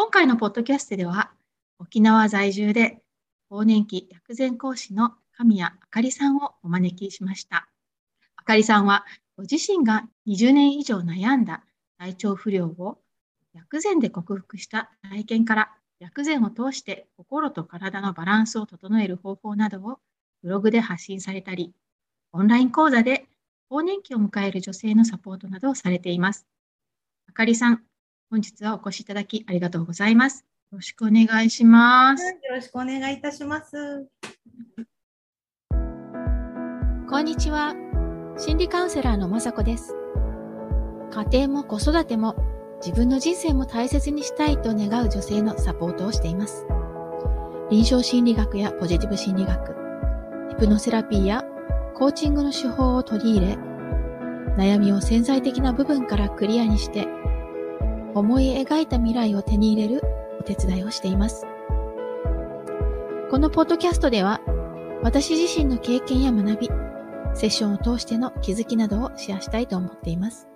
今回のポッドキャストでは、沖縄在住で更年期薬膳講師の神谷あかりさんをお招きしました。あかりさんは、ご自身が20年以上悩んだ体調不良を薬膳で克服した体験から薬膳を通して心と体のバランスを整える方法などをブログで発信されたり、オンライン講座で更年期を迎える女性のサポートなどをされています。あかりさん、本日はお越しいただきありがとうございます。よろしくお願いします。よろしくお願いいたします。こんにちは。心理カウンセラーのまさこです。家庭も子育ても自分の人生も大切にしたいと願う女性のサポートをしています。臨床心理学やポジティブ心理学、ヒプノセラピーやコーチングの手法を取り入れ、悩みを潜在的な部分からクリアにして、思い描いた未来を手に入れるお手伝いをしています。このポッドキャストでは、私自身の経験や学び、セッションを通しての気づきなどをシェアしたいと思っています。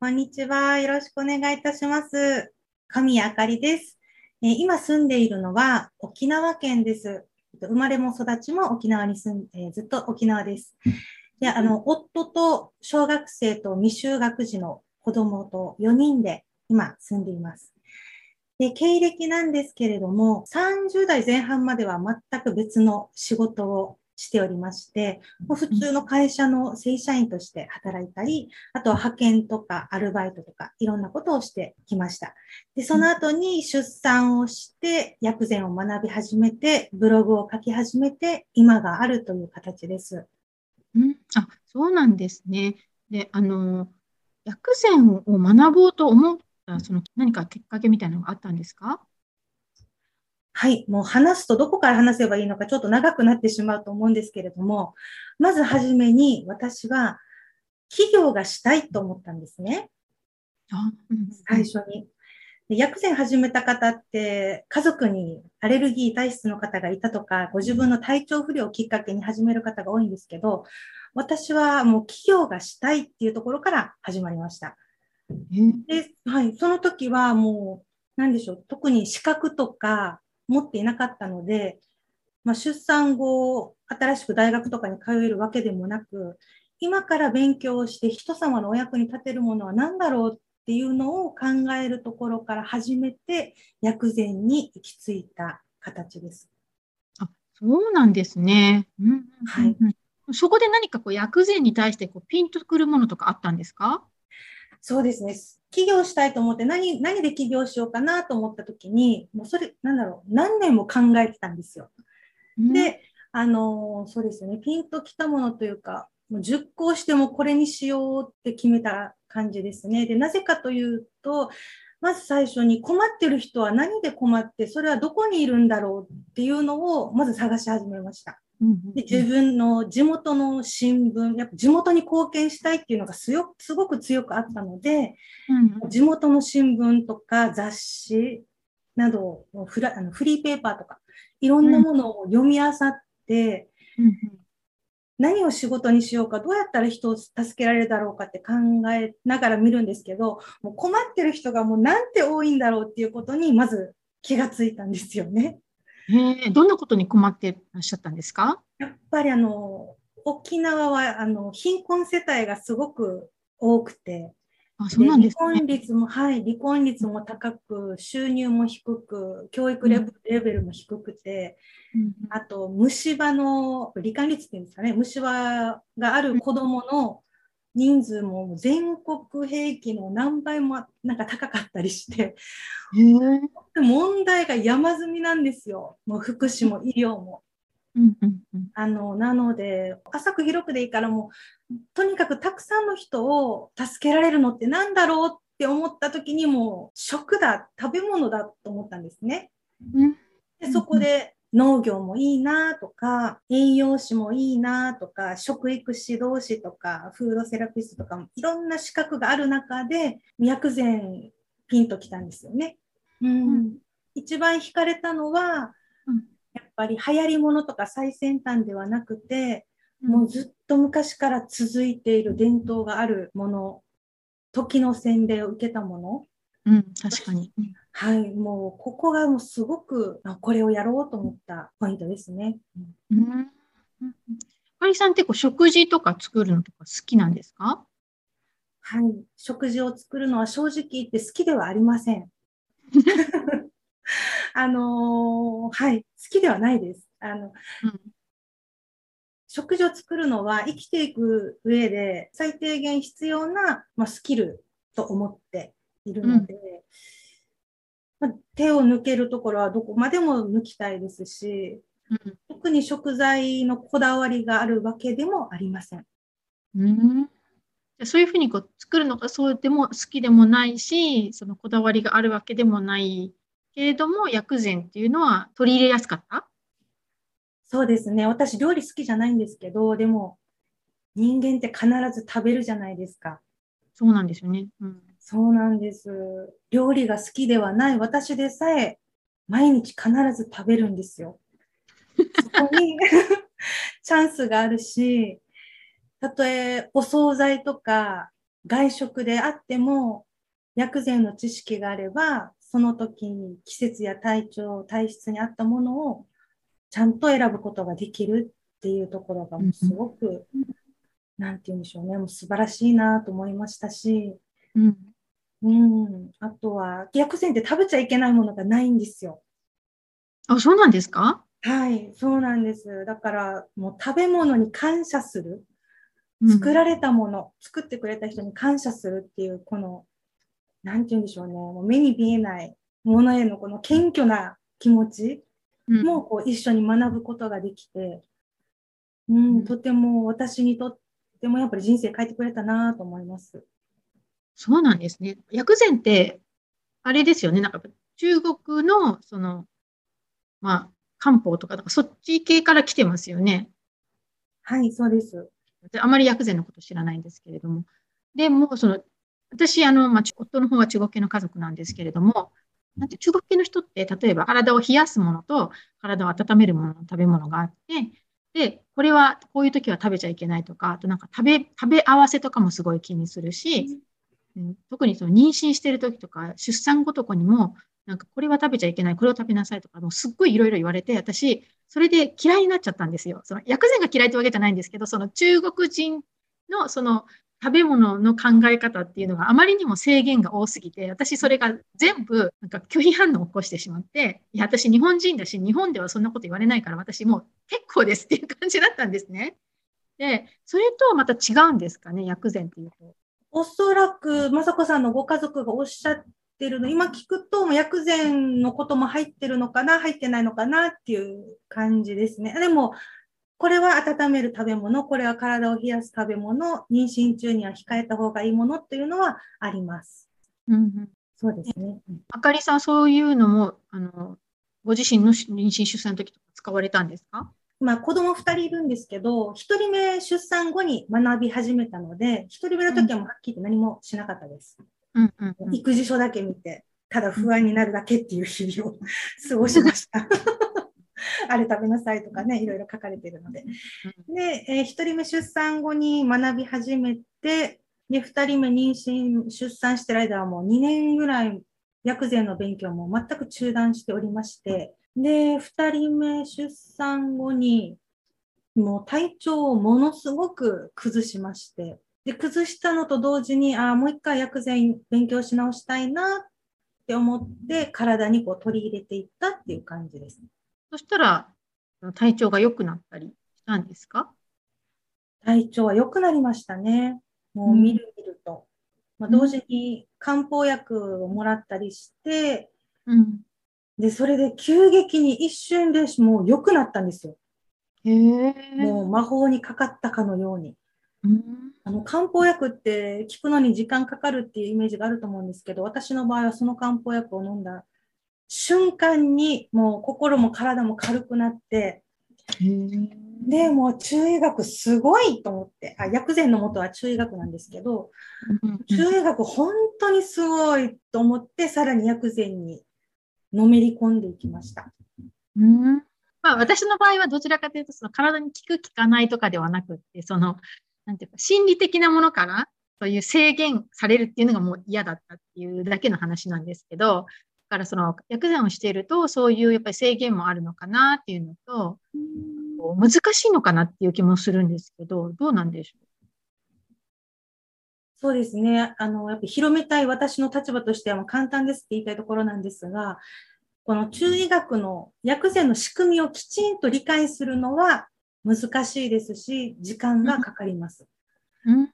こんにちは。よろしくお願いいたします。神谷あかりです。今住んでいるのは沖縄県です。生まれも育ちも沖縄に住んで、ずっと沖縄です。で、あの、夫と小学生と未就学児の子供と4人で今住んでいます。で、経歴なんですけれども、30代前半までは全く別の仕事をしておりまして、普通の会社の正社員として働いたり、あとは派遣とかアルバイトとかいろんなことをしてきました。で、その後に出産をして、薬膳を学び始めて、ブログを書き始めて、今があるという形です。うん、あ、そうなんですね。で、あの、薬膳を学ぼうと思ったその何かきっかけみたいなのがあったんですか？はい、もう話すとどこから話せばいいのかちょっと長くなってしまうと思うんですけれども、まずはじめに私は企業がしたいと思ったんですね。最初に。薬膳始めた方って家族にアレルギー体質の方がいたとか、ご自分の体調不良をきっかけに始める方が多いんですけど、私はもう企業がしたいっていうところから始まりました。で、はい、その時はもう、なんでしょう、特に資格とか持っていなかったので、まあ、出産後、新しく大学とかに通えるわけでもなく、今から勉強して人様のお役に立てるものは何だろうっていうのを考えるところから始めて、薬膳に行き着いた形です。あ、そうなんですね。うん、はい。そこで何かこう薬膳に対してこうピンとくるものとかあったんですか？そうですね。起業したいと思って何、何で起業しようかなと思った時に、もうそれ、なんだろう、何年も考えてたんですよ。うん、で、あの、そうですよね。ピンときたものというか、もう熟考してもこれにしようって決めた感じですね。で、なぜかというと、まず最初に困ってる人は何で困って、それはどこにいるんだろうっていうのをまず探し始めました。で自分の地元の新聞、やっぱ地元に貢献したいっていうのがすごく強くあったので、うん、地元の新聞とか雑誌などフラあのフリーペーパーとか、いろんなものを読み漁って、うん、何を仕事にしようか、どうやったら人を助けられるだろうかって考えながら見るんですけど、もう困ってる人がもうなんて多いんだろうっていうことにまず気がついたんですよね。えどんなことに困ってらっしゃったんですか？やっぱりあの、沖縄はあの貧困世帯がすごく多くて、あそうなんですね、離婚率も、はい、離婚率も高く、収入も低く、教育レベルも低くて、うん、あと、虫歯の、罹患率っていうんですかね、虫歯がある子供の人数も全国平均の何倍もなんか高かったりして、問題が山積みなんですよ。もう福祉も医療も。あのなので浅く広くでいいからもうとにかくたくさんの人を助けられるのって何だろうって思った時にも食だ食べ物だと思ったんですね。でそこで農業もいいなとか、栄養士もいいなとか、食育指導士とか、フードセラピストとか、いろんな資格がある中で、薬膳ピンときたんですよね。うん、一番惹かれたのは、やっぱり流行りものとか最先端ではなくて、もうずっと昔から続いている伝統があるもの、時の洗礼を受けたもの、うん、確かに。はい、もうここがもうすごくこれをやろうと思ったポイントですね。うん。かりさんってこう食事とか作るのとか好きなんですか？はい、食事を作るのは正直言って好きではありません。あのー、はい、好きではないです。あの、うん、食事を作るのは生きていく上で最低限必要な、まあ、スキルと思っているので、うん、まあ、手を抜けるところはどこまでも抜きたいですし、うん、特に食材のこだわりがあるわけでもありません。うんそういうふうにこう作るのがそうでも好きでもないし、そのこだわりがあるわけでもないけれども、薬膳っていうのは取り入れやすかった？そうですね。私、料理好きじゃないんですけど、でも、人間って必ず食べるじゃないですか。そうなんですよね。うん、そうなんです。料理が好きではない私でさえ、毎日必ず食べるんですよ。そこに チャンスがあるし、たとえお惣菜とか外食であっても、薬膳の知識があれば、その時に季節や体調、体質に合ったものをちゃんと選ぶことができるっていうところがもうすごく、うん、なんて言うんでしょうね、もう素晴らしいなと思いましたし、うん、うん、あとは、薬膳って食べちゃいけないものがないんですよ。あ、そうなんですか？はい、そうなんです。だから、もう食べ物に感謝する。作られたもの、うん、作ってくれた人に感謝するっていう、この、なんて言うんでしょうね、もう目に見えないものへのこの謙虚な気持ちもこう一緒に学ぶことができて、うん、とても私にとってもやっぱり人生変えてくれたなと思います。そうなんですね。薬膳って、あれですよね、なんか中国のその、まあ、漢方とか、かそっち系から来てますよね。はい、そうです。あまり薬膳のこと知らないんですけれども。でも、その、私、あの、まあ、夫の方は中国系の家族なんですけれども、なんて中国系の人って、例えば体を冷やすものと体を温めるものの食べ物があって、で、これはこういう時は食べちゃいけないとか、あとなんか食べ、食べ合わせとかもすごい気にするし、うん、特にその妊娠してる時とか、出産後とかにも、なんかこれは食べちゃいけない、これを食べなさいとか、もうすっごいいろいろ言われて、私、それで嫌いになっちゃったんですよ。その薬膳が嫌いってわけじゃないんですけど、その中国人のその食べ物の考え方っていうのがあまりにも制限が多すぎて、私それが全部なんか拒否反応を起こしてしまって、いや、私日本人だし、日本ではそんなこと言われないから、私もう結構ですっていう感じだったんですね。で、それとまた違うんですかね、薬膳っていうと。おそらく、雅子さんのご家族がおっしゃってるの、今聞くと、薬膳のことも入ってるのかな、入ってないのかなっていう感じですね。でも、これは温める食べ物、これは体を冷やす食べ物、妊娠中には控えた方がいいものっていうのはあります。うん、うん、そうですね。あかりさん、そういうのも、あの、ご自身の妊娠出産の時とか使われたんですか？まあ、子供2人いるんですけど、1人目出産後に学び始めたので、1人目の時はもうはっきり何もしなかったです。うんうんうん、育児書だけ見て、ただ不安になるだけっていう日々を 過ごしました。あれ食べなさいとかね、いろいろ書かれているので。で、えー、1人目出産後に学び始めて、で、2人目妊娠、出産してる間はもう2年ぐらい薬膳の勉強も全く中断しておりまして、で、2人目出産後に、もう体調をものすごく崩しまして、で、崩したのと同時に、ああ、もう一回薬膳勉強し直したいなって思って、体にこう取り入れていったっていう感じです。そしたら、体調が良くなったりしたんですか？体調は良くなりましたね。もう見る見ると。うん、まあ、同時に漢方薬をもらったりして、うん、で、それで急激に一瞬でもう良くなったんですよ。へもう魔法にかかったかのように。うん、あの漢方薬って効くのに時間かかるっていうイメージがあると思うんですけど、私の場合はその漢方薬を飲んだ瞬間にもう心も体も軽くなって、で、もう中医学すごいと思って、あ薬膳のもとは中医学なんですけど、中医学本当にすごいと思って、さらに薬膳にのめり込んでいきました。うん。まあ、私の場合はどちらかというと、その体に効く効かないとかではなくって、その、なんていうか、心理的なものから、そういう制限されるっていうのがもう嫌だったっていうだけの話なんですけど、だからその薬膳をしていると、そういうやっぱり制限もあるのかなっていうのと、難しいのかなっていう気もするんですけど、どうなんでしょう？そうですね。あの、やっぱ広めたい私の立場としてはもう簡単ですって言いたいところなんですが、この中医学の薬膳の仕組みをきちんと理解するのは難しいですし、時間がかかります。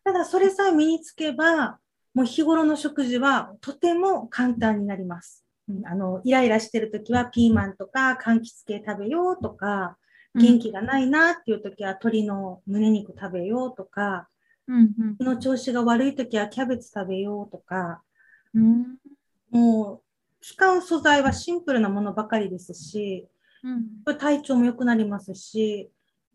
ただ、それさえ身につけば、もう日頃の食事はとても簡単になります。あの、イライラしてるときはピーマンとか柑橘系食べようとか、元気がないなっていうときは鶏の胸肉食べようとか、うんうん、の調子が悪いときはキャベツ食べようとか、うん、もう使う素材はシンプルなものばかりですし、うん、体調も良くなりますし、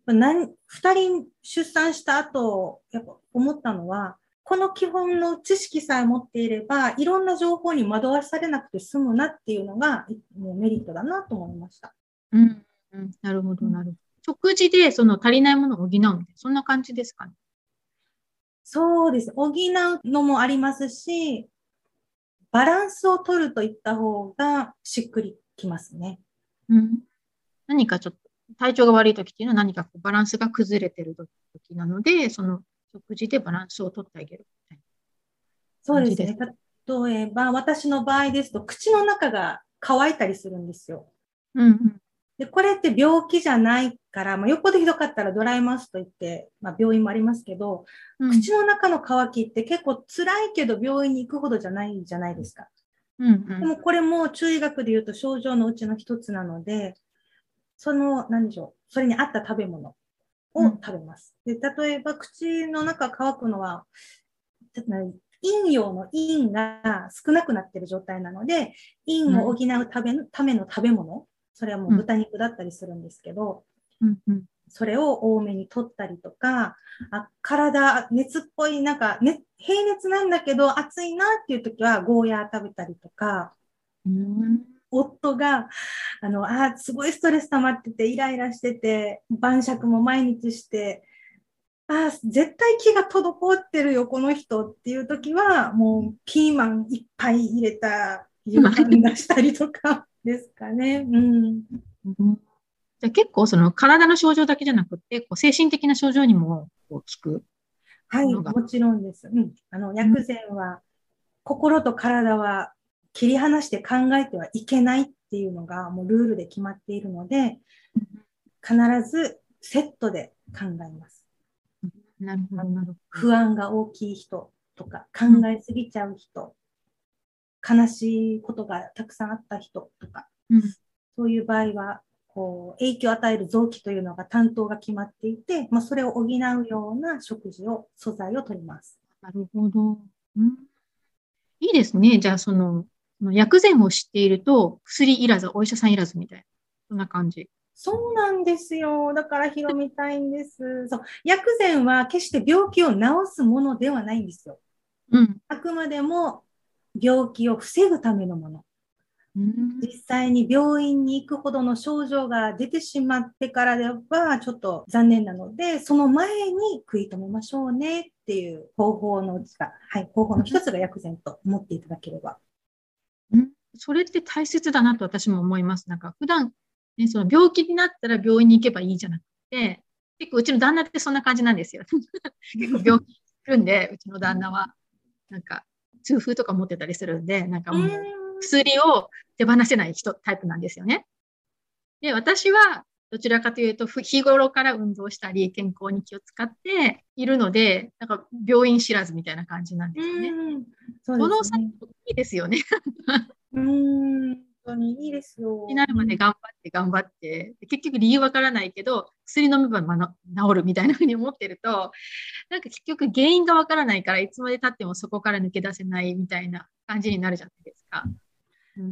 何2人出産した後、やっぱ思ったのは、この基本の知識さえ持っていれば、いろんな情報に惑わされなくて済むなっていうのが、もうメリットだなと思いました。うん、うん、なるほど、なるほど。食事でその足りないものを補うみたいな、そんな感じですかね。そうです。補うのもありますし、バランスを取るといった方がしっくりきますね。うん。何かちょっと体調が悪い時っていうのは何かこうバランスが崩れてる時なので、その食事でバランスを取ってあげるみたいな。そうですね。例えば、私の場合ですと、口の中が乾いたりするんですよ。うん、うん。で、これって病気じゃないから、まあ、よっぽどひどかったらドライマウスといって、まあ、病院もありますけど、うん、口の中の乾きって結構辛いけど病院に行くほどじゃないじゃないですか。うんうん、でもこれも中医学で言うと症状のうちの一つなので、その、何でしょう、それに合った食べ物を食べます。で例えば、口の中乾くのは、陰陽の陰が少なくなっている状態なので、陰を補うための食べ物、それはもう豚肉だったりするんですけど、うんうん、それを多めに取ったりとか、あ体、熱っぽい、なんか、ね、平熱なんだけど暑いなっていう時はゴーヤー食べたりとか、うん。夫が、あの、あ、すごいストレス溜まってて、イライラしてて、晩酌も毎日して、あ、絶対気が滞ってるよ、この人っていう時は、もうピーマンいっぱい入れた夕飯出したりとかですかね。うん。じゃ結構その体の症状だけじゃなくて、こう精神的な症状にもこう効くはい、もちろんです。うん。あの、薬膳は、心と体は切り離して考えてはいけないっていうのがもうルールで決まっているので、必ずセットで考えます。なるほど、なるほど。不安が大きい人とか、考えすぎちゃう人、うん、悲しいことがたくさんあった人とか、うん、そういう場合は、こう、影響を与える臓器というのが担当が決まっていて、まあ、それを補うような食事を、素材を取ります。なるほど。うん、いいですね。じゃあ、その、薬膳を知っていると、薬いらず、お医者さんいらずみたいな、そんな感じ。そうなんですよ。だから広めたいんです。そう薬膳は決して病気を治すものではないんですよ。うん、あくまでも病気を防ぐためのもの。うん、実際に病院に行くほどの症状が出てしまってからではちょっと残念なので、その前に食い止めましょうねっていう方法のうちが、はい、方法の一つが薬膳と思っていただければそれって大切だなと私も思います。なんか普段、ね、その病気になったら病院に行けばいいじゃなくて、結構うちの旦那ってそんな感じなんですよ。結構病気するんで、うちの旦那は。なんか、痛風とか持ってたりするんで、なんかもう薬を手放せない人、タイプなんですよね。で、私はどちらかというと、日頃から運動したり、健康に気を使っているので、なんか病院知らずみたいな感じなんですよね。そ、ね、の差いいですよね。うん、本当にいいですよ。になるまで頑張って頑張って、結局理由わからないけど、薬飲めば、ま、治るみたいなふうに思ってると、なんか結局原因がわからないから、いつまで経ってもそこから抜け出せないみたいな感じになるじゃないですか。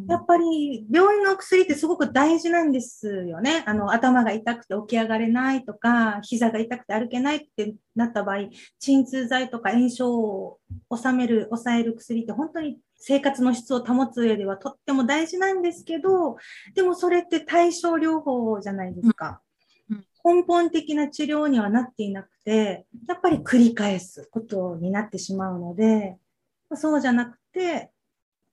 やっぱり病院の薬ってすごく大事なんですよね。あの頭が痛くて起き上がれないとか、膝が痛くて歩けないってなった場合、鎮痛剤とか炎症を治める、抑える薬って本当に生活の質を保つ上ではとっても大事なんですけど、でもそれって対症療法じゃないですか。うんうん、根本的な治療にはなっていなくて、やっぱり繰り返すことになってしまうので、そうじゃなくて、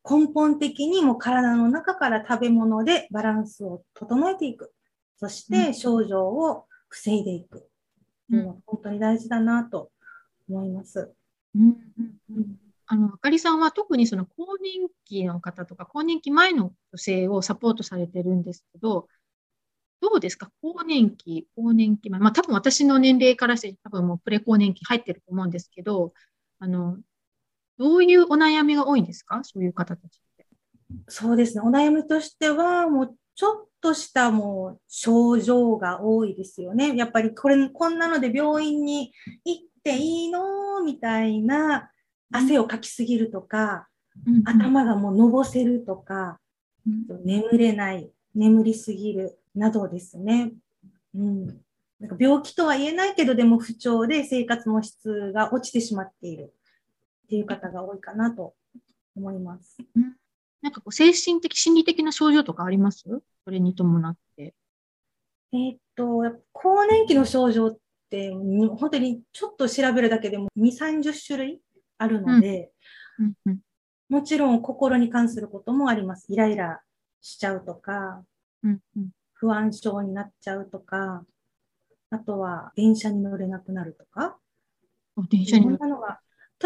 根本的にも体の中から食べ物でバランスを整えていく。そして症状を防いでいく。うのは本当に大事だなと思います。うんうんうん、あの、あかりさんは特にその更年期の方とか、更年期前の女性をサポートされてるんですけど、どうですか？更年期、更年期前。まあ多分私の年齢からして多分もうプレ更年期入ってると思うんですけど、あの、どういうお悩みが多いんですか？そういう方たちって。そうですね。お悩みとしては、もうちょっとしたもう症状が多いですよね。やっぱりこれ、こんなので病院に行っていいの？みたいな汗をかきすぎるとか、うん、頭がもうのぼせるとか、うん、眠れない、眠りすぎるなどですね。うん。なんか病気とは言えないけど、でも不調で生活の質が落ちてしまっているっていう方が多いかなと思います。うんなんかこう精神的、心理的な症状とかあります？それに伴って。えー、っと、更年期の症状って、本当にちょっと調べるだけでも2、30種類あるので、うんもちろん心に関することもあります。イライラしちゃうとか、うんうん、不安症になっちゃうとか、あとは電車に乗れなくなるとか。電車に乗れなくな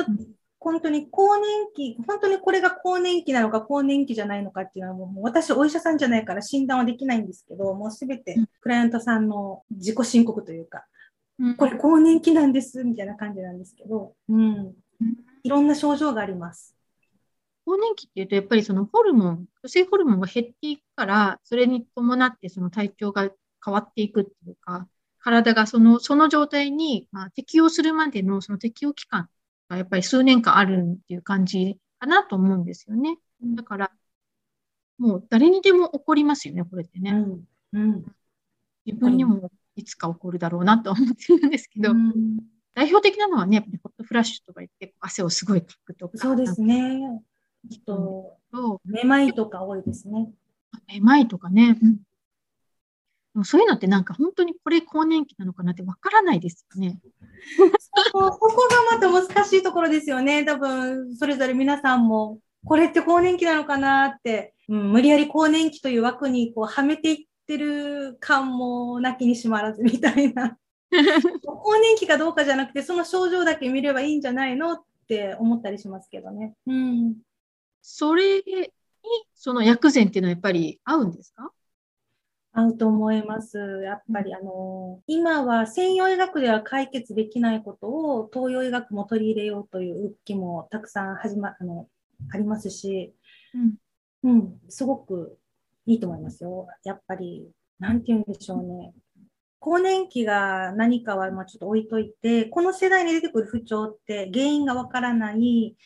る。本当に更年期、本当にこれが更年期なのか更年期じゃないのかっていうのはもう私お医者さんじゃないから診断はできないんですけど、もうすべてクライアントさんの自己申告というか、うん、これ更年期なんですみたいな感じなんですけど、うん。いろんな症状があります。更年期っていうと、やっぱりそのホルモン、女性ホルモンが減っていくから、それに伴ってその体調が変わっていくっていうか、体がその、その状態に、まあ、適応するまでのその適応期間がやっぱり数年間あるっていう感じかなと思うんですよね。だから、もう誰にでも起こりますよね、これってね。うんうん、自分にもいつか起こるだろうなと思ってるんですけど、うん、代表的なのはね、やっぱりホットフラッシュとか言って、汗をすごいかくとか。そうですね。と、めまいとか多いですね。めまいとかね。うんもそういうのってなんか本当にこれ更年期なのかなってわからないですよね。ここがまた難しいところですよね。多分、それぞれ皆さんも、これって更年期なのかなって、うん、無理やり更年期という枠にこうはめていってる感もなきにしまらずみたいな。更年期かどうかじゃなくて、その症状だけ見ればいいんじゃないのって思ったりしますけどね。うん。それに、その薬膳っていうのはやっぱり合うんですか？合うと思います。やっぱりあの、今は西洋医学では解決できないことを東洋医学も取り入れようという動きもたくさん始ま、あの、ありますし、うん、うん、すごくいいと思いますよ。やっぱり、なんて言うんでしょうね。更年期が何かはまあちょっと置いといて、この世代に出てくる不調って原因がわからない、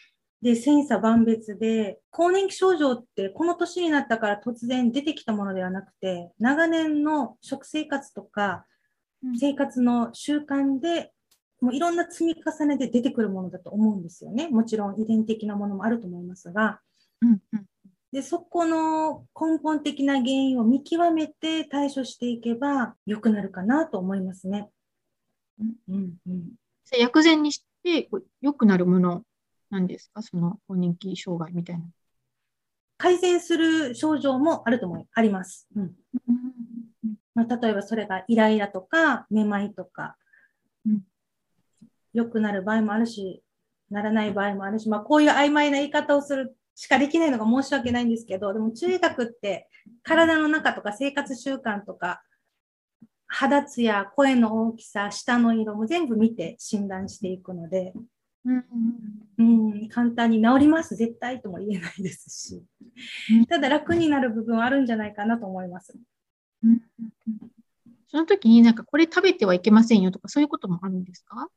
で、千差万別で、更年期症状ってこの年になったから突然出てきたものではなくて、長年の食生活とか、生活の習慣で、もういろんな積み重ねで出てくるものだと思うんですよね。もちろん遺伝的なものもあると思いますが。うんうん、で、そこの根本的な原因を見極めて対処していけば良くなるかなと思いますね。うんうんうん、薬膳にして良くなるもの何ですか？その更年期障害みたいな。改善する症状もあると思い、あります。うん。まあ、例えばそれがイライラとか、めまいとか、うん、良くなる場合もあるし、ならない場合もあるし、まあ、こういう曖昧な言い方をするしかできないのが申し訳ないんですけど、でも中医学って体の中とか生活習慣とか、肌ツヤ、声の大きさ、舌の色も全部見て診断していくので、うん、うん、簡単に治ります、絶対とも言えないですし、ただ楽になる部分はあるんじゃないかなと思います。うん、その時になんかこれ食べてはいけませんよとかそういうこともあるんですか？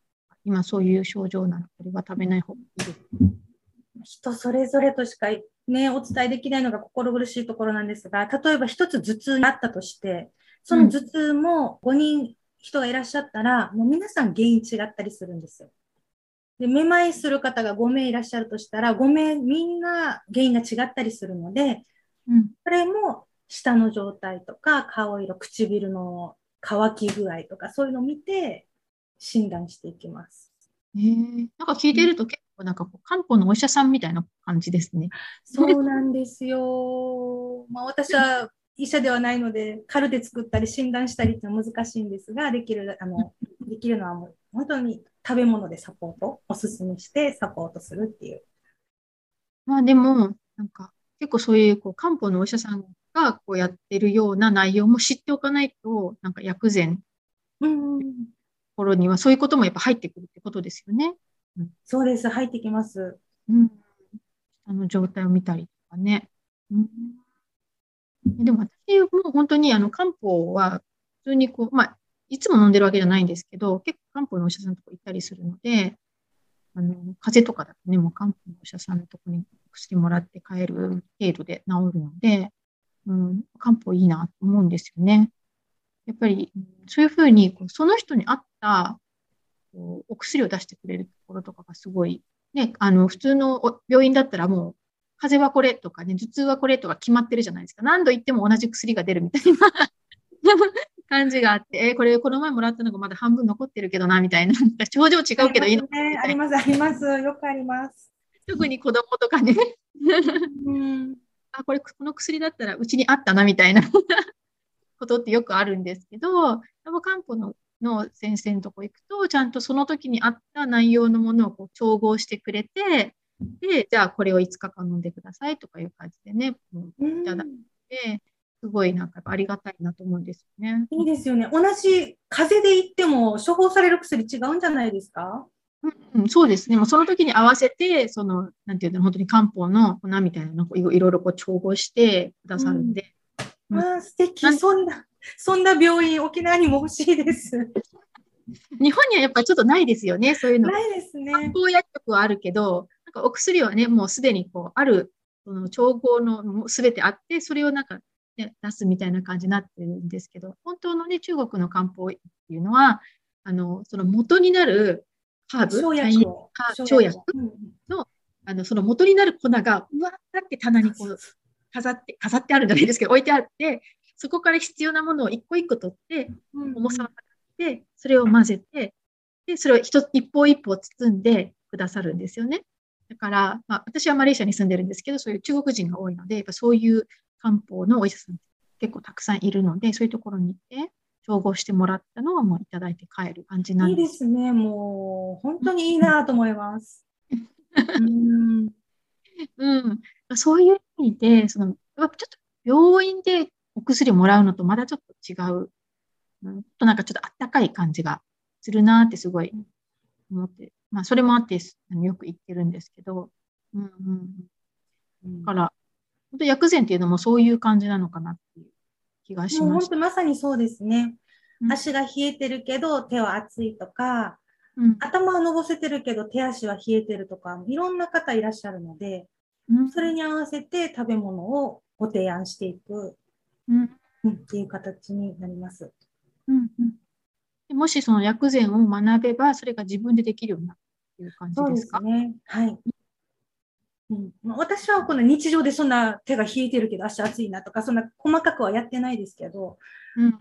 今そういう症状ならこれは食べない方がいいです。人それぞれとしかね、お伝えできないのが心苦しいところなんですが、例えば一つ頭痛があったとして、その頭痛も5人人がいらっしゃったら、もう皆さん原因違ったりするんですよ。で、めまいする方が5名いらっしゃるとしたら、5名みんな原因が違ったりするので、うん、それも舌の状態とか顔色、唇の乾き具合とか、そういうのを見て診断していきます。えー、なんか聞いてると結構なんかこう漢方のお医者さんみたいな感じですね。そうなんですよ。まあ私は医者ではないので、カルテ作ったり診断したりって難しいんですが、できる、あの、できるのはもう本当に食べ物でサポート、おすすめしてサポートするっていう。まあでも、なんか結構そういうこう漢方のお医者さんがこうやってるような内容も知っておかないと、なんか薬膳うん頃にはそういうこともやっぱ入ってくるってことですよね。うん、そうです、入ってきます。うん。あの状態を見たりとかね。うん、でも私も本当にあの漢方は普通にこう、まあ、いつも飲んでるわけじゃないんですけど、結構漢方のお医者さんのとこ行ったりするので、あの、風邪とかだとね、もう漢方のお医者さんのとこに薬もらって帰る程度で治るので、うん、漢方いいなと思うんですよね。やっぱり、そういうふうに、その人に合ったお薬を出してくれるところとかがすごい、ね、あの、普通の病院だったらもう、風邪はこれとかね、頭痛はこれとか決まってるじゃないですか。何度言っても同じ薬が出るみたいな 感じがあって、えー、これこの前もらったのがまだ半分残ってるけどな、みたいな。症状違うけどいいの、ね、あります、あります。よくあります。特に子供とかね。うん、あ、これこの薬だったらうちにあったな、みたいなことってよくあるんですけど、ラボ漢方のの先生のとこ行くと、ちゃんとその時にあった内容のものをこう調合してくれて、で、じゃあこれを5日間飲んでくださいとかいう感じでね、いただいて、すごいなんかありがたいなと思うんですよね。いいですよね。同じ風邪で言っても処方される薬違うんじゃないですか？うん、そうですね。もうその時に合わせて、その、なんていうの、本当に漢方の粉みたいなのをいろいろこう調合してくださるんで。うん、あ素敵そんな、そんな病院、沖縄にも欲しいです。日本にはやっぱりちょっとないですよね、そういうの。ないですね。漢方薬局はあるけど、なんかお薬はね、もうすでにこう、ある、その調合のすべてあって、それをなんか、ね、出すみたいな感じになってるんですけど、本当のね、中国の漢方っていうのは、あの、その元になるハーブ、生薬生薬の、あの、その元になる粉が、うわーって棚にこう、飾って、飾ってあるんじゃないですけど、置いてあって、そこから必要なものを一個一個取って、重さを測って、それを混ぜて、で、それを一一方一方包んでくださるんですよね。だから、まあ、私はマレーシアに住んでるんですけど、そういう中国人が多いので、やっぱそういう漢方のお医者さん結構たくさんいるので、そういうところに行って、調合してもらったのはもういただいて帰る感じなんです。いいですね。もう、本当にいいなと思います。うん、うん。そういう意味で、その、ちょっと病院でお薬をもらうのとまだちょっと違う、うん、となんかちょっとあったかい感じがするなってすごい思って、まあそれもあってよく言ってるんですけど、うんうん。だから、本当薬膳っていうのもそういう感じなのかなっていう気がします。本当まさにそうですね。足が冷えてるけど手は熱いとか、うん、頭はのぼせてるけど手足は冷えてるとか、いろんな方いらっしゃるので、うん、それに合わせて食べ物をご提案していく、うん、っていう形になります。うん。うん、もしその薬膳を学べば、それが自分でできるようになるっていう感じですかね。はい。うん、私はこの日常でそん。な手が冷えてるけど足熱いなとか、そん。な細かくはやってないですけど、うん、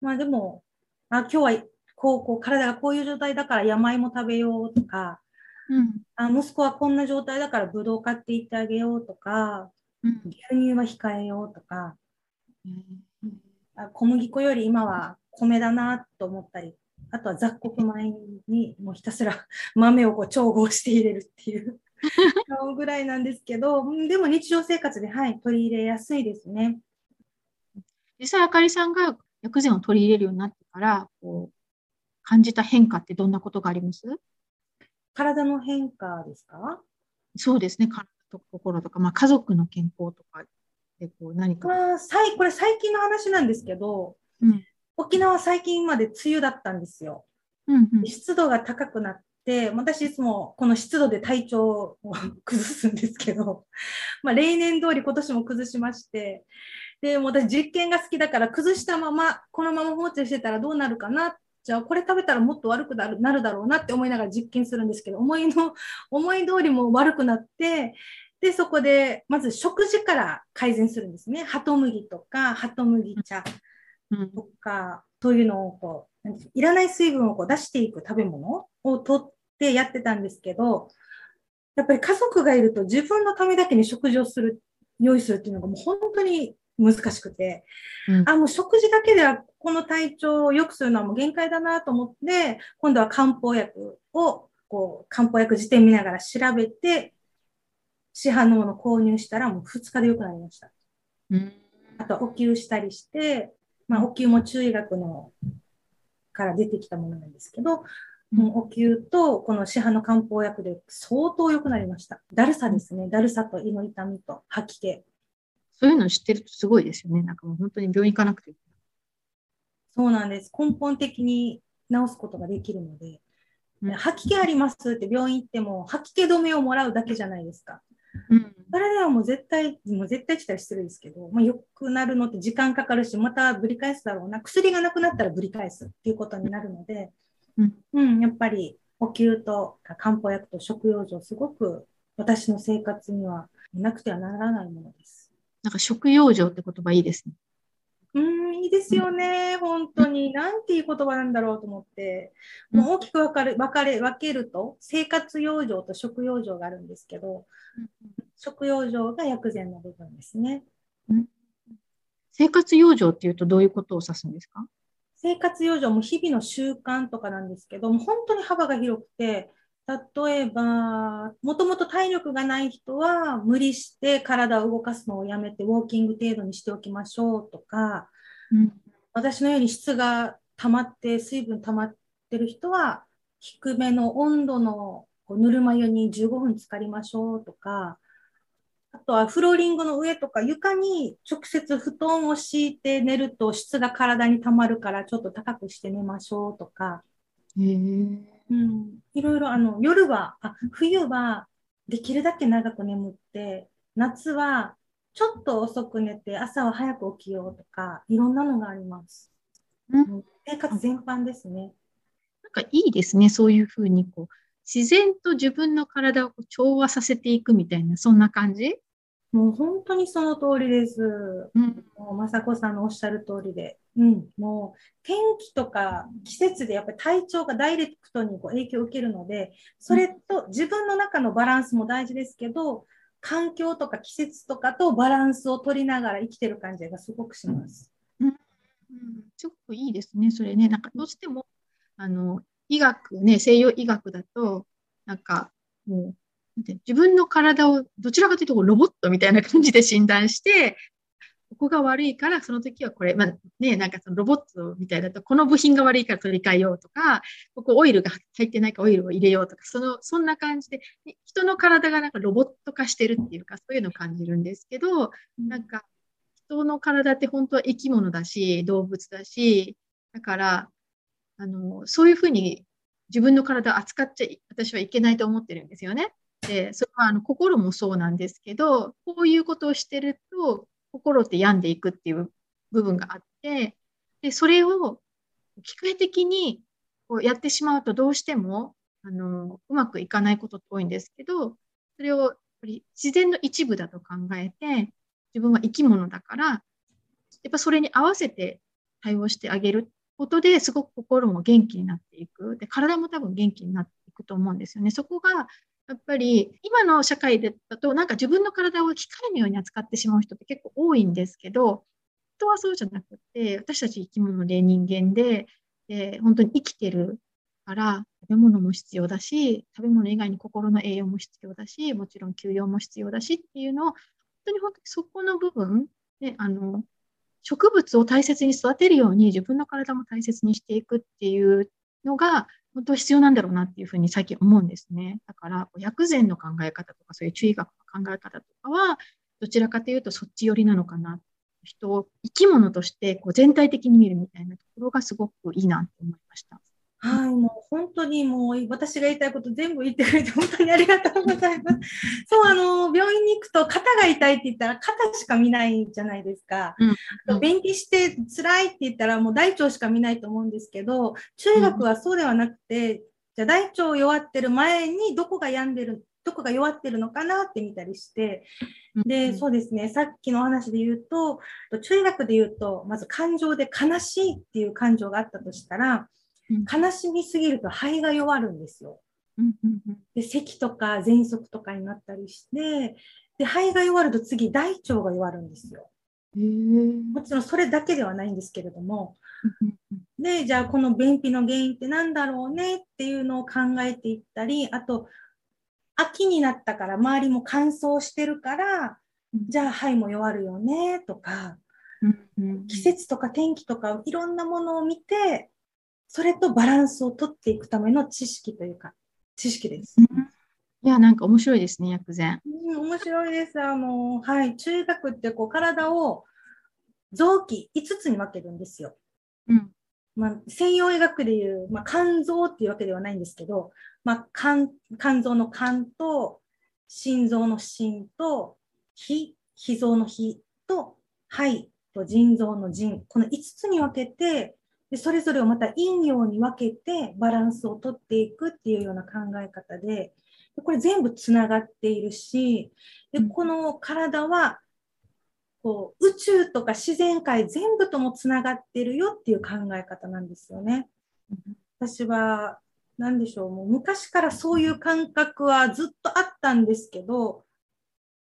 まあでも、あ今日はこうこう体がこういう状態だから山芋食べようとか、うん、あ息子はこん。な状態だからぶどう買っていってあげようとか、うん、牛乳は控えようとか、あ小麦粉より今は米だなと思ったり、あとは雑穀米にもうひたすら 豆をこう調合して入れるっていう ぐらいなんですけど、でも日常生活で、はい、取り入れやすいですね。実際、あかりさんが薬膳を取り入れるようになってから、こう感じた変化ってどんなことがあります？体の変化ですか？そうですね、体と心とか、まあ、家族の健康とかでこう何か。まあ、これ最近の話なんですけど、うん、沖縄最近まで梅雨だったんですよ。うんうん、湿度が高くなっで、私いつもこの湿度で体調を 崩すんですけど、まあ、例年通り今年も崩しまして、で、も私実験が好きだから崩したまま、このまま放置してたらどうなるかな。じゃあこれ食べたらもっと悪くなるなるだろうなって思いながら実験するんですけど、思いの、思い通りも悪くなって、で、そこで、まず食事から改善するんですね。ハト麦とか、ハト麦茶とか、うん、そういうのをこう、いらない水分をこう出していく食べ物を取ってやってたんですけど、やっぱり家族がいると自分のためだけに食事をする、用意するっていうのがもう本当に難しくて、うん、あ、もう食事だけではこの体調を良くするのはもう限界だなと思って、今度は漢方薬を、こう、漢方薬辞典見ながら調べて、市販のものを購入したらもう2日で良くなりました。うん、あとお灸したりして、まあ、お灸も中医学のから出てきたものなんですけど、もうお灸とこの市販の漢方薬で相当良くなりました。だるさですね。だるさと胃の痛みと吐き気。そういうの知ってるとすごいですよね。なんかもう本当に病院行かなくて。そうなんです。根本的に治すことができるので、うん、吐き気ありますって病院行っても吐き気止めをもらうだけじゃないですか。うん、それではもう絶対、もう絶対したら失礼ですけど、まあ、良くなるのって時間かかるし、またぶり返すだろうな。薬がなくなったらぶり返すっていうことになるので、うん、うん、やっぱり呼吸と漢方薬と食用状、すごく私の生活にはなくてはならないものです。なんか食用状って言葉いいですね。うん、いいですよね。本当に。なんていう言葉なんだろうと思って。もう大きく分かる、分かれ、分けると、生活養生と食用生があるんですけど、食用生が薬膳の部分ですね。生活養生っていうとどういうことを指すんですか？生活養生も日々の習慣とかなんですけども、本当に幅が広くて、例えば、もともと体力がない人は無理して体を動かすのをやめてウォーキング程度にしておきましょうとか、うん、私のように質が溜まって水分溜まってる人は低めの温度のぬるま湯に15分浸かりましょうとか、あとはフローリングの上とか床に直接布団を敷いて寝ると質が体に溜まるからちょっと高くして寝ましょうとか。へーうん、いろいろあの夜はあ冬はできるだけ長く眠って夏はちょっと遅く寝て朝は早く起きようとかいろんなのがあります。うん、生活全般ですね。なんかいいですねそういうふうにこう自然と自分の体を調和させていくみたいなそんな感じ？もう本当にその通りです。うん、もう雅子さんのおっしゃる通りで。うん、もう天気とか季節でやっぱり体調がダイレクトにこう影響を受けるので、それと自分の中のバランスも大事ですけど、環境とか季節とかとバランスを取りながら生きてる感じがすごくします。うん、うん、すごくいいですね、それね。なんかどうしてもあの医学ね、西洋医学だと、なんかもう自分の体をどちらかというとロボットみたいな感じで診断して、ここが悪いから、その時はこれ、まあね、なんかそのロボットみたいだと、この部品が悪いから取り替えようとか、ここオイルが入ってないかオイルを入れようとか、その、そんな感じで、人の体がなんかロボット化してるっていうか、そういうのを感じるんですけど、なんか、人の体って本当は生き物だし、動物だし、だから、あの、そういうふうに自分の体を扱っちゃ私はいけないと思ってるんですよね。で、それはあの心もそうなんですけど、こういうことをしてると、心って病んでいくっていう部分があって、で、それを機械的にこうやってしまうとどうしても、あの、うまくいかないことって多いんですけど、それをやっぱり自然の一部だと考えて、自分は生き物だから、やっぱそれに合わせて対応してあげることですごく心も元気になっていく。で、体も多分元気になっていくと思うんですよね。そこがやっぱり今の社会だとなんか自分の体を機械のように扱ってしまう人って結構多いんですけど人はそうじゃなくて私たち生き物で人間でで本当に生きてるから食べ物も必要だし食べ物以外に心の栄養も必要だしもちろん休養も必要だしっていうのを本当に本当にそこの部分であの植物を大切に育てるように自分の体も大切にしていくっていうのが本当必要なんだろうなっていうふうに最近思うんですね。だから、薬膳の考え方とか、そういう注意学の考え方とかは、どちらかというとそっち寄りなのかな。人を生き物としてこう全体的に見るみたいなところがすごくいいなと思いました。はい、もう本当にもう私が言いたいこと全部言ってくれて本当にありがとうございます。そう、あの、病院に行くと肩が痛いって言ったら肩しか見ないじゃないですか。うん、便秘して辛いって言ったらもう大腸しか見ないと思うんですけど、中学はそうではなくて、うん、じゃあ大腸弱ってる前にどこが病んでるどこが弱ってるのかなって見たりして、で、そうですね、さっきの話で言うと、中学で言うと、まず感情で悲しいっていう感情があったとしたら、悲しみすぎると肺が弱るんですよ。で咳とか喘息とかになったりしてで肺が弱ると次大腸が弱るんですよ。もちろんそれだけではないんですけれども。でじゃあこの便秘の原因って何だろうねっていうのを考えていったりあと秋になったから周りも乾燥してるからじゃあ肺も弱るよねとか季節とか天気とかいろんなものを見てそれとバランスをとっていくための知識というか知識です。いや、なんか面白いですね、薬膳。うん、面白いです。あの、はい、中学ってこう体を臓器5つに分けるんですよ。うん。まあ、西洋医学でいう、まあ、肝臓っていうわけではないんですけど、まあ、肝肝臓の肝と、心臓の心と、脾、脾臓の脾と、肺と腎臓の腎、この5つに分けて、でそれぞれをまた陰陽に分けてバランスをとっていくっていうような考え方で、これ全部つながっているし、でこの体はこう宇宙とか自然界全部ともつながっているよっていう考え方なんですよね。私は何でしょう、もう昔からそういう感覚はずっとあったんですけど、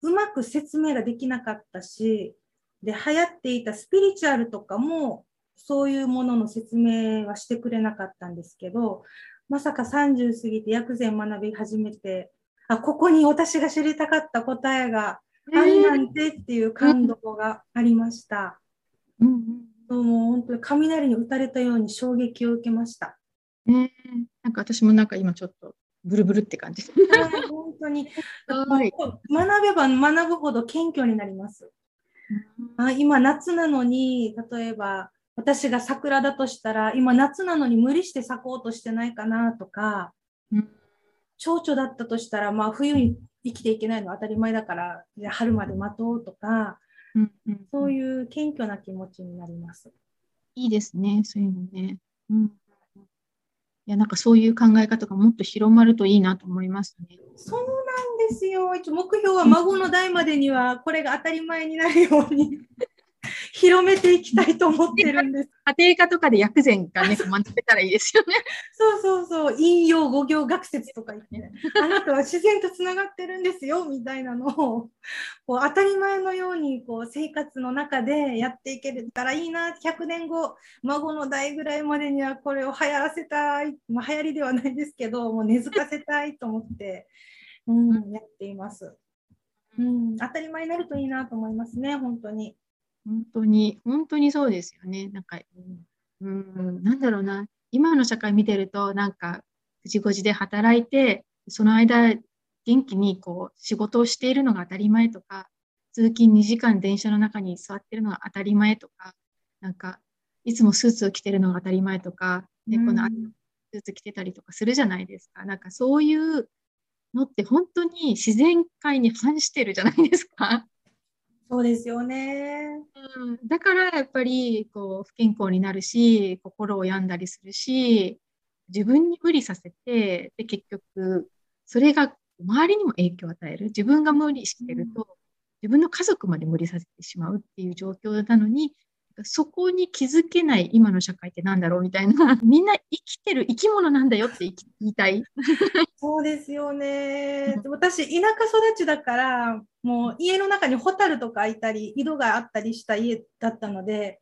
うまく説明ができなかったし、で、流行っていたスピリチュアルとかもそういうものの説明はしてくれなかったんですけど、まさか30過ぎて薬膳学び始めて、あ、ここに私が知りたかった答えがあるなんてっていう感動がありました。うん、うん、もう本当に雷に打たれたように衝撃を受けました。えー、なんか私もなんか今ちょっとブルブルって感じ。本当に。学べば学ぶほど謙虚になります。あ今夏なのに、例えば私が桜だとしたら、今夏なのに無理して咲こうとしてないかなとか、うん、蝶々だったとしたら、まあ冬に生きていけないのは当たり前だから、春まで待とうとか、うんうん、そういう謙虚な気持ちになります。いいですね、そういうのね。うん、いや、なんかそういう考え方がもっと広まるといいなと思いますね。そうなんですよ。一応目標は孫の代までにはこれが当たり前になるように広めていきたいと思ってるんです。家庭科とかで薬膳がね、学べたらいいですよね。そうそうそう、引用語行学説とか言って、あなたは自然とつながってるんですよ、みたいなのを、こう当たり前のようにこう生活の中でやっていけたらいいな、100年後、孫の代ぐらいまでにはこれを流行らせたい、まあ、流行りではないですけど、もう根付かせたいと思って、うん、やっています。うん、当たり前になるといいなと思いますね、本当に。本当に、本当にそうですよね。なんか、うん、なんだろうな。今の社会見てると、なんか、9時5時で働いて、その間、元気にこう仕事をしているのが当たり前とか、通勤2時間電車の中に座ってるのが当たり前とか、なんか、いつもスーツを着てるのが当たり前とか、で、このスーツ着てたりとかするじゃないですか。なんかそういうのって本当に自然界に反してるじゃないですか。そうですよね。うん、だからやっぱりこう不健康になるし、心を病んだりするし、自分に無理させて、で結局、それが周りにも影響を与える。自分が無理してると、自分の家族まで無理させてしまうっていう状況なのに、そこに気づけない今の社会ってなんだろうみたいな、みんな生きてる生き物なんだよって言いたい。そうですよね。私、田舎育ちだから、もう家の中にホタルとかいたり、井戸があったりした家だったので、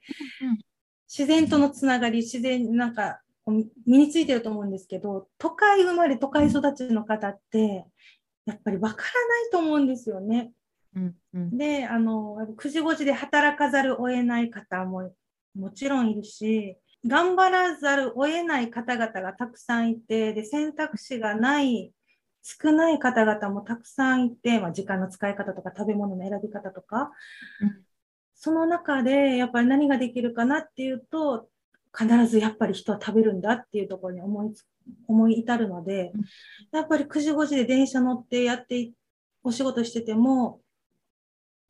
自然とのつながり、自然、なんか、身についてると思うんですけど、都会生まれ、都会育ちの方って、やっぱりわからないと思うんですよね。うんうん、であの9時5時で働かざるを得ない方ももちろんいるし頑張らざるを得ない方々がたくさんいてで選択肢がない少ない方々もたくさんいて、まあ、時間の使い方とか食べ物の選び方とか、うん、その中でやっぱり何ができるかなっていうと必ずやっぱり人は食べるんだっていうところに思い思い至るので、やっぱり9時5時で電車乗ってやってお仕事してても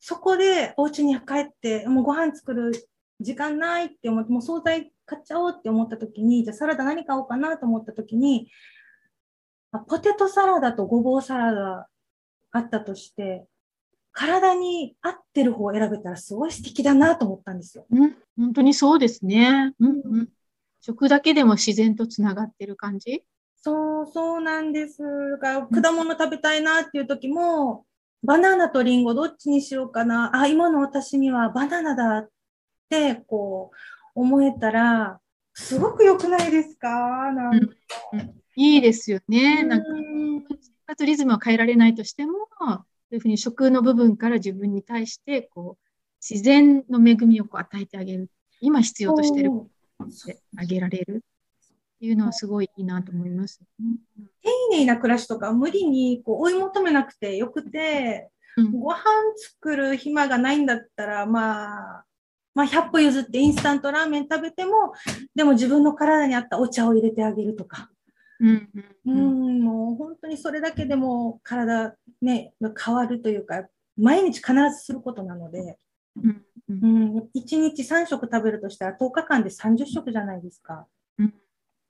そこでお家に帰って、もうご飯作る時間ないって思って、もう惣菜買っちゃおうって思った時に、じゃあサラダ何買おうかなと思った時に、ポテトサラダとごぼうサラダあったとして、体に合ってる方を選べたらすごい素敵だなと思ったんですよ。うん、本当にそうですね。うんうん、食だけでも自然とつながってる感じ？そう、そうなんです。だから果物食べたいなっていう時も、バナナとリンゴどっちにしようかな？あ、今の私にはバナナだって、こう、思えたら、すごく良くないですか？なん、うん、いいですよね。なんか、生活リズムは変えられないとしても、そういうふうに食の部分から自分に対して、こう、自然の恵みをこう与えてあげる。今必要としてる。あげられるいうのはすごいいいなと思います。丁寧な暮らしとか無理にこう追い求めなくてよくて、うん、ご飯作る暇がないんだったら、まあ、まあ、100歩譲ってインスタントラーメン食べても、でも自分の体に合ったお茶を入れてあげるとか。うん、うん、もう本当にそれだけでも体ね、変わるというか、毎日必ずすることなので、うんうん、1日3食食べるとしたら10日間で30食じゃないですか。うん、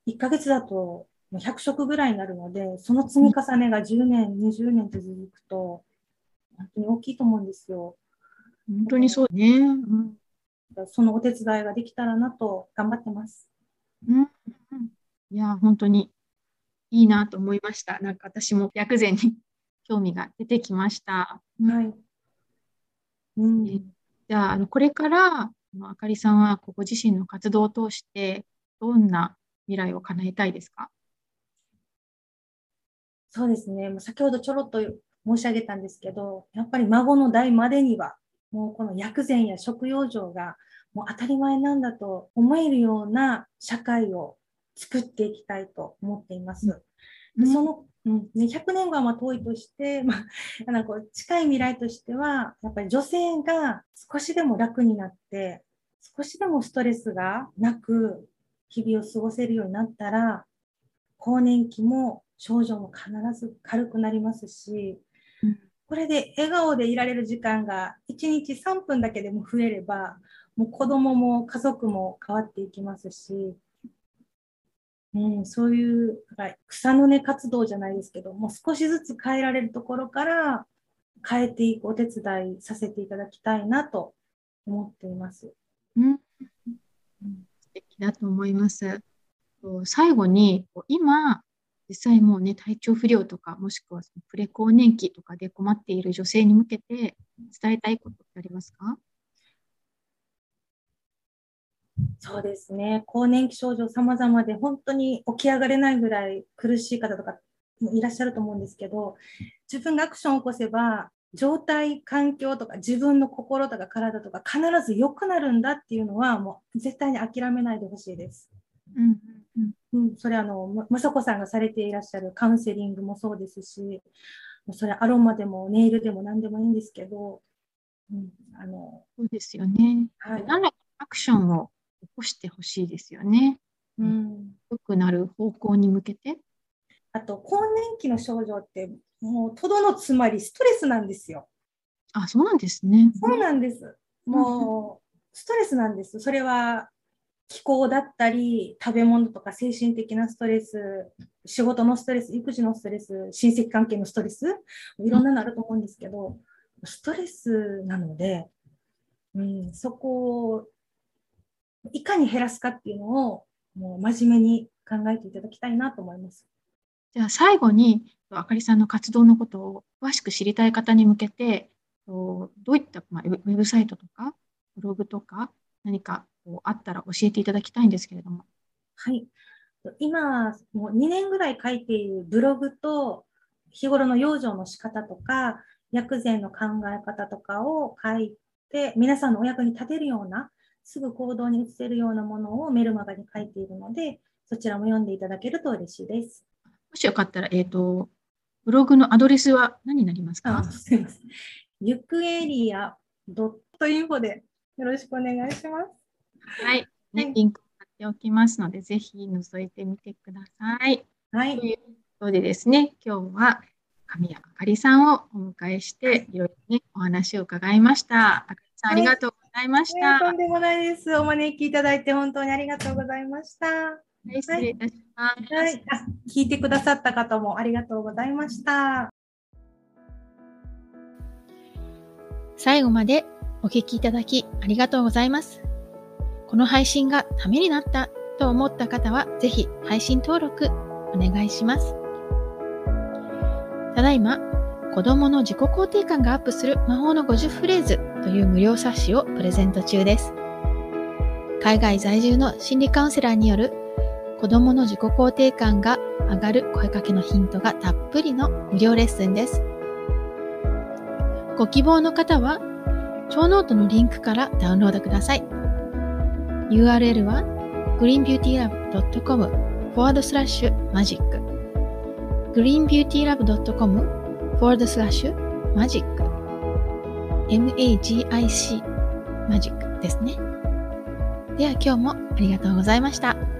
1ヶ月だと100食ぐらいになるので、その積み重ねが10年、20年と続くと、本当に大きいと思うんですよ。本当にそうね。うん、そのお手伝いができたらなと頑張ってます。うん、いや、本当にいいなと思いました。なんか私も薬膳に 興味が出てきました。はい。うん、じゃあ、あのこれからあかりさんはご自身の活動を通してどんな未来を叶えたいですか？そうですね。先ほどちょろっと申し上げたんですけど、やっぱり孫の代までには、もうこの薬膳や食用場がもう当たり前なんだと思えるような社会を作っていきたいと思っています。うん、その、うんね、100年後はま遠いとして、まあ、なんか近い未来としては、やっぱり女性が少しでも楽になって、少しでもストレスがなく日々を過ごせるようになったら、更年期も症状も必ず軽くなりますし、これで笑顔でいられる時間が1日3分だけでも増えれば、もう子供も家族も変わっていきますし、うん、そういう草の根活動じゃないですけど、もう少しずつ変えられるところから変えていくお手伝いさせていただきたいなと思っています。だと思います。最後に、今、実際もうね、体調不良とか、もしくはそのプレ更年期とかで困っている女性に向けて伝えたいことってありますか？そうですね。更年期症状様々で本当に起き上がれないぐらい苦しい方とかもいらっしゃると思うんですけど、自分がアクションを起こせば、状態、環境とか自分の心とか体とか必ず良くなるんだっていうのはもう絶対に諦めないでほしいです。うんうん、それあの、まさこさんがされていらっしゃるカウンセリングもそうですし、それアロマでもネイルでも何でもいいんですけど、うん、あのそうですよね。はい、何らかアクションを起こしてほしいですよね。うん、良くなる方向に向けて。あと、更年期の症状って、もう、とどのつまりストレスなんですよ。あ、そうなんですね。そうなんです。もう、ストレスなんです。それは、気候だったり、食べ物とか精神的なストレス、仕事のストレス、育児のストレス、親戚関係のストレス、いろんなのあると思うんですけど、ストレスなので、うん、そこをいかに減らすかっていうのを、もう真面目に考えていただきたいなと思います。じゃあ最後に、あかりさんの活動のことを詳しく知りたい方に向けて、どういった、ウェブサイトとか、ブログとか、何かあったら教えていただきたいんですけれども。はい。今、もう2年ぐらい書いているブログと、日頃の養生の仕方とか、薬膳の考え方とかを書いて、皆さんのお役に立てるようなすぐ行動に移せるようなものをメルマガに書いているので、そちらも読んでいただけると嬉しいです。もしよかったら、えっ、ー、と、ブログのアドレスは何になりますか？ゆくエリアドットインフォでよろしくお願いします。はい。ね、リンク貼っておきますので、ぜひ覗いてみてください。はい。ということでですね、今日は神谷あかりさんをお迎えして、いろいろね、お話を伺いました。あかりさん、ありがとうざいました。とんでもないです。お招きいただいて本当にありがとうございました。はい、失礼いたします。はい、あ聞いてくださった方もありがとうございました。最後までお聞きいただきありがとうございます。この配信がためになったと思った方は、ぜひ配信登録お願いします。ただいま、子供の自己肯定感がアップする魔法の50フレーズという無料冊子をプレゼント中です。海外在住の心理カウンセラーによる子供の自己肯定感が上がる声かけのヒントがたっぷりの無料レッスンです。ご希望の方は、超ノートのリンクからダウンロードください。URL は greenbeautylab.com forward slash magic greenbeautylab.com forward slash magic magic マジックですね。では今日もありがとうございました。